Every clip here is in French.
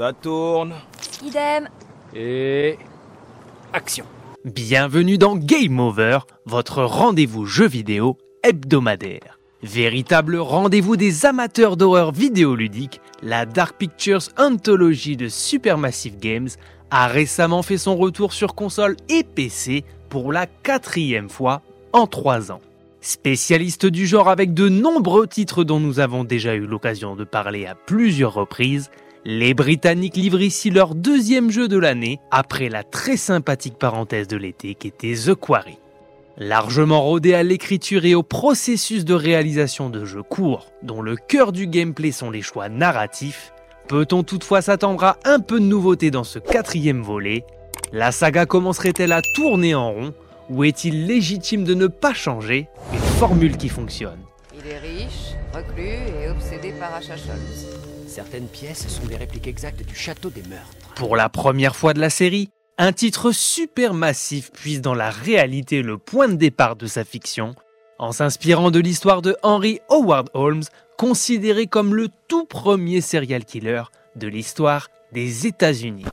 Ça tourne. Idem. Et... Action. Bienvenue dans Game Over, votre rendez-vous jeu vidéo hebdomadaire. Véritable rendez-vous des amateurs d'horreur vidéoludique, la Dark Pictures Anthology de Supermassive Games a récemment fait son retour sur console et PC pour la quatrième fois en trois ans. Spécialiste du genre avec de nombreux titres dont nous avons déjà eu l'occasion de parler à plusieurs reprises, les Britanniques livrent ici leur deuxième jeu de l'année après la très sympathique parenthèse de l'été qui était The Quarry. Largement rodé à l'écriture et au processus de réalisation de jeux courts, dont le cœur du gameplay sont les choix narratifs, peut-on toutefois s'attendre à un peu de nouveauté dans ce quatrième volet? La saga commencerait-elle à tourner en rond? Ou est-il légitime de ne pas changer? Une formule qui fonctionne Il est riche, reclus et obsédé par. Certaines pièces sont des répliques exactes du château des meurtres. Pour la première fois de la série, un titre super massif puise dans la réalité le point de départ de sa fiction, en s'inspirant de l'histoire de Henry Howard Holmes, considéré comme le tout premier serial killer de l'histoire des États-Unis.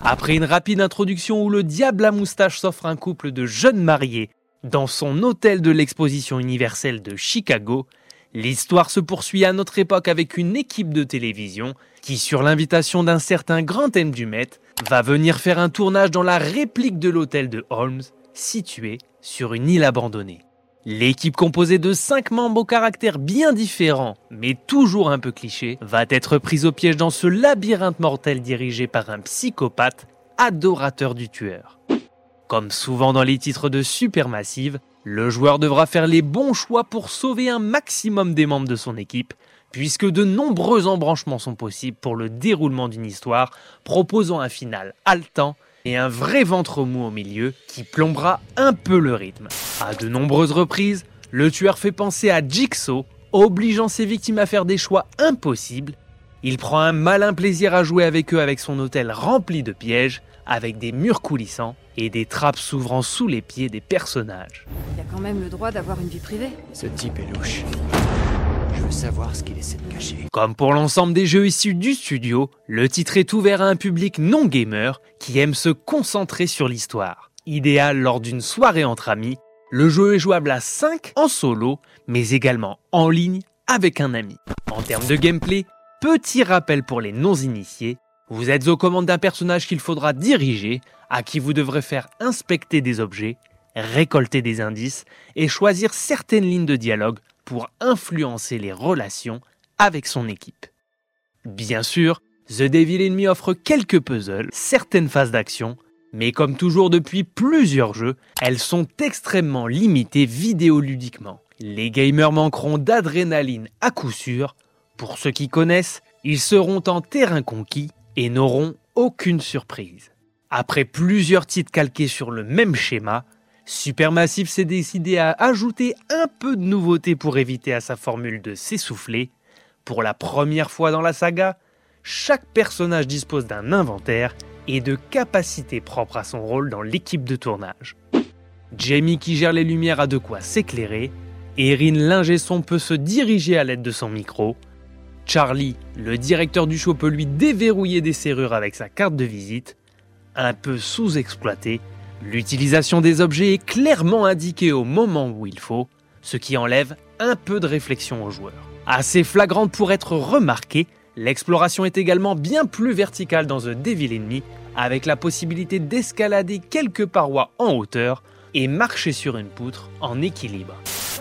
Après une rapide introduction où le diable à moustache s'offre un couple de jeunes mariés dans son hôtel de l'exposition universelle de Chicago, l'histoire se poursuit à notre époque avec une équipe de télévision qui, sur l'invitation d'un certain Grand M. Dumet, va venir faire un tournage dans la réplique de l'hôtel de Holmes, situé sur une île abandonnée. L'équipe composée de 5 membres au caractère bien différents, mais toujours un peu cliché, va être prise au piège dans ce labyrinthe mortel dirigé par un psychopathe, adorateur du tueur. Comme souvent dans les titres de Supermassive, le joueur devra faire les bons choix pour sauver un maximum des membres de son équipe, puisque de nombreux embranchements sont possibles pour le déroulement d'une histoire, proposant un final haletant et un vrai ventre mou au milieu qui plombera un peu le rythme. À de nombreuses reprises, le tueur fait penser à Jigsaw, obligeant ses victimes à faire des choix impossibles. Il prend un malin plaisir à jouer avec eux avec son hôtel rempli de pièges, avec des murs coulissants et des trappes s'ouvrant sous les pieds des personnages. Il a quand même le droit d'avoir une vie privée. Ce type est louche. Je veux savoir ce qu'il essaie de cacher. Comme pour l'ensemble des jeux issus du studio, le titre est ouvert à un public non gamer qui aime se concentrer sur l'histoire. Idéal lors d'une soirée entre amis, le jeu est jouable à 5 en solo, mais également en ligne avec un ami. En termes de gameplay, petit rappel pour les non-initiés, vous êtes aux commandes d'un personnage qu'il faudra diriger, à qui vous devrez faire inspecter des objets, récolter des indices et choisir certaines lignes de dialogue pour influencer les relations avec son équipe. Bien sûr, The Devil Enemy offre quelques puzzles, certaines phases d'action, mais comme toujours depuis plusieurs jeux, elles sont extrêmement limitées vidéoludiquement. Les gamers manqueront d'adrénaline à coup sûr. Pour ceux qui connaissent, ils seront en terrain conquis et n'auront aucune surprise. Après plusieurs titres calqués sur le même schéma, Supermassive s'est décidé à ajouter un peu de nouveauté pour éviter à sa formule de s'essouffler. Pour la première fois dans la saga, chaque personnage dispose d'un inventaire et de capacités propres à son rôle dans l'équipe de tournage. Jamie qui gère les lumières a de quoi s'éclairer, Erin l'ingé son peut se diriger à l'aide de son micro, Charlie, le directeur du show, peut lui déverrouiller des serrures avec sa carte de visite, un peu sous-exploité, L'utilisation des objets est clairement indiquée au moment où il faut, ce qui enlève un peu de réflexion aux joueurs. Assez flagrante pour être remarquée, l'exploration est également bien plus verticale dans The Devil Enemy, avec la possibilité d'escalader quelques parois en hauteur et marcher sur une poutre en équilibre.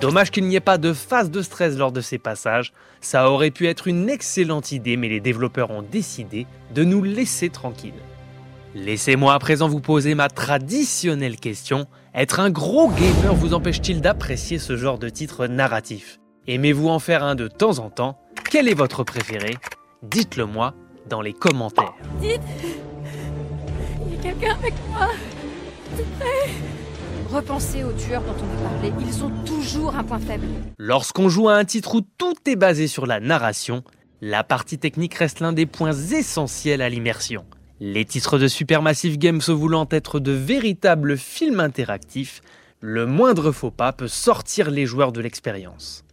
Dommage qu'il n'y ait pas de phase de stress lors de ces passages, ça aurait pu être une excellente idée mais les développeurs ont décidé de nous laisser tranquilles. Laissez-moi à présent vous poser ma traditionnelle question. Être un gros gamer vous empêche-t-il d'apprécier ce genre de titre narratif? Aimez-vous en faire un de temps en temps? Quel est votre préféré? Dites-le moi dans les commentaires. Dites Il y a quelqu'un avec moi Tout Repensez aux tueurs dont on a parlé, ils ont toujours un point faible. Lorsqu'on joue à un titre où tout est basé sur la narration, la partie technique reste l'un des points essentiels à l'immersion. Les titres de Supermassive Games se voulant être de véritables films interactifs, le moindre faux pas peut sortir les joueurs de l'expérience.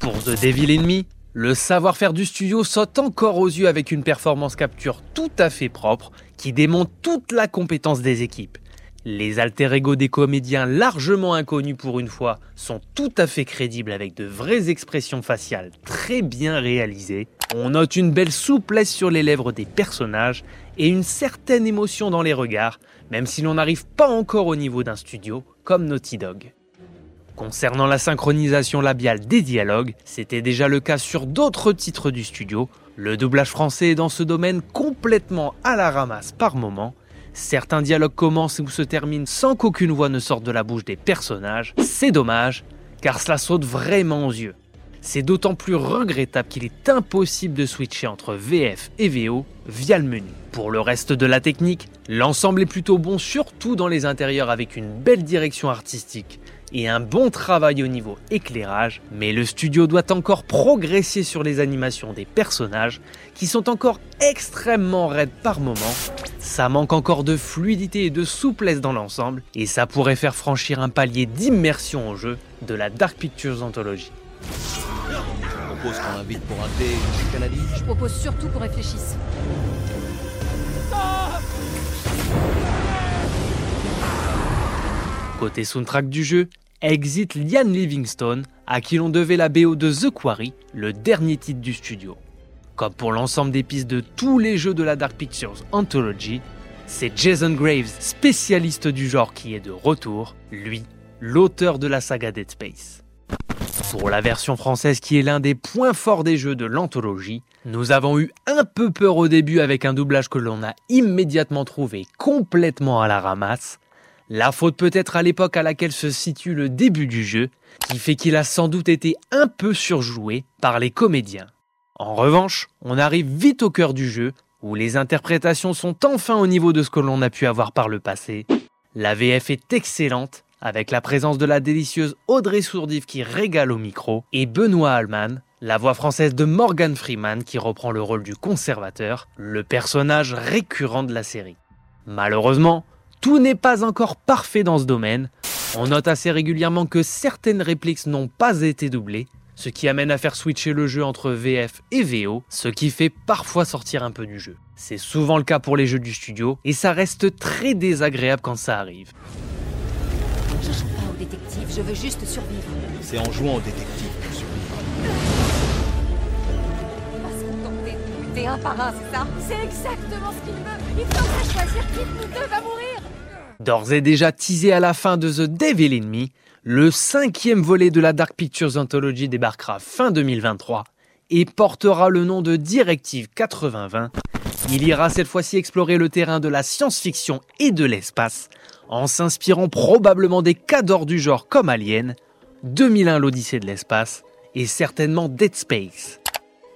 Pour The Devil Enemy, le savoir-faire du studio saute encore aux yeux avec une performance capture tout à fait propre qui démontre toute la compétence des équipes. Les alter ego des comédiens largement inconnus pour une fois sont tout à fait crédibles avec de vraies expressions faciales très bien réalisées. On note une belle souplesse sur les lèvres des personnages et une certaine émotion dans les regards, même si l'on n'arrive pas encore au niveau d'un studio comme Naughty Dog. Concernant la synchronisation labiale des dialogues, c'était déjà le cas sur d'autres titres du studio. Le doublage français est dans ce domaine complètement à la ramasse par moment. Certains dialogues commencent ou se terminent sans qu'aucune voix ne sorte de la bouche des personnages. C'est dommage, car cela saute vraiment aux yeux. C'est d'autant plus regrettable qu'il est impossible de switcher entre VF et VO via le menu. Pour le reste de la technique, l'ensemble est plutôt bon, surtout dans les intérieurs avec une belle direction artistique et un bon travail au niveau éclairage, mais le studio doit encore progresser sur les animations des personnages qui sont encore extrêmement raides par moments. Ça manque encore de fluidité et de souplesse dans l'ensemble, et ça pourrait faire franchir un palier d'immersion au jeu de la Dark Pictures Anthology. Je propose qu'on invite pour un thé. Je propose surtout qu'on réfléchisse. Côté soundtrack du jeu, exit Liam Livingstone, à qui l'on devait la BO de The Quarry, le dernier titre du studio. Comme pour l'ensemble des pistes de tous les jeux de la Dark Pictures Anthology, c'est Jason Graves, spécialiste du genre, qui est de retour, lui, l'auteur de la saga Dead Space. Pour la version française qui est l'un des points forts des jeux de l'anthologie, nous avons eu un peu peur au début avec un doublage que l'on a immédiatement trouvé complètement à la ramasse, la faute peut être à l'époque à laquelle se situe le début du jeu, qui fait qu'il a sans doute été un peu surjoué par les comédiens. En revanche, on arrive vite au cœur du jeu, où les interprétations sont enfin au niveau de ce que l'on a pu avoir par le passé. La VF est excellente, avec la présence de la délicieuse Audrey Sourdive qui régale au micro, et Benoît Allman, la voix française de Morgan Freeman qui reprend le rôle du conservateur, le personnage récurrent de la série. Malheureusement, tout n'est pas encore parfait dans ce domaine. On note assez régulièrement que certaines répliques n'ont pas été doublées, ce qui amène à faire switcher le jeu entre VF et VO, ce qui fait parfois sortir un peu du jeu. C'est souvent le cas pour les jeux du studio, et ça reste très désagréable quand ça arrive. Je joue pas au détective, je veux juste survivre. C'est en jouant au détective qu'on survivra. Parce qu'on buter un par un, c'est ça? C'est exactement ce qu'il veut. Il faudrait choisir qui de nous deux va mourir. D'ores et déjà teasé à la fin de The Devil in Me, le cinquième volet de la Dark Pictures Anthology débarquera fin 2023 et portera le nom de Directive 8020. Il ira cette fois-ci explorer le terrain de la science-fiction et de l'espace, en s'inspirant probablement des cadors du genre comme Alien, 2001 l'Odyssée de l'espace et certainement Dead Space.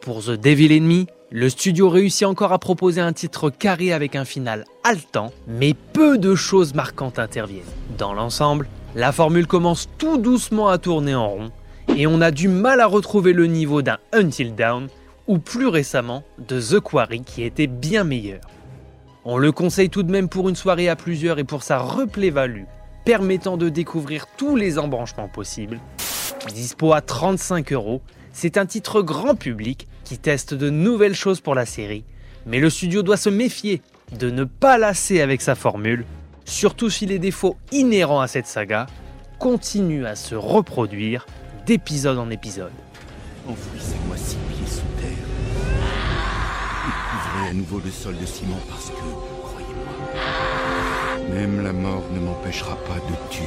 Pour The Devil Me, le studio réussit encore à proposer un titre carré avec un final haletant, mais peu de choses marquantes interviennent. Dans l'ensemble, la formule commence tout doucement à tourner en rond, et on a du mal à retrouver le niveau d'un Until Dawn, ou plus récemment de The Quarry qui était bien meilleur. On le conseille tout de même pour une soirée à plusieurs et pour sa replay value, permettant de découvrir tous les embranchements possibles. Dispo à 35 euros, c'est un titre grand public qui teste de nouvelles choses pour la série, mais le studio doit se méfier de ne pas lasser avec sa formule, surtout si les défauts inhérents à cette saga continuent à se reproduire d'épisode en épisode. Enfouissez-moi six pieds sous terre. Et couvrez à nouveau le sol de ciment parce que, même la mort ne m'empêchera pas de tuer.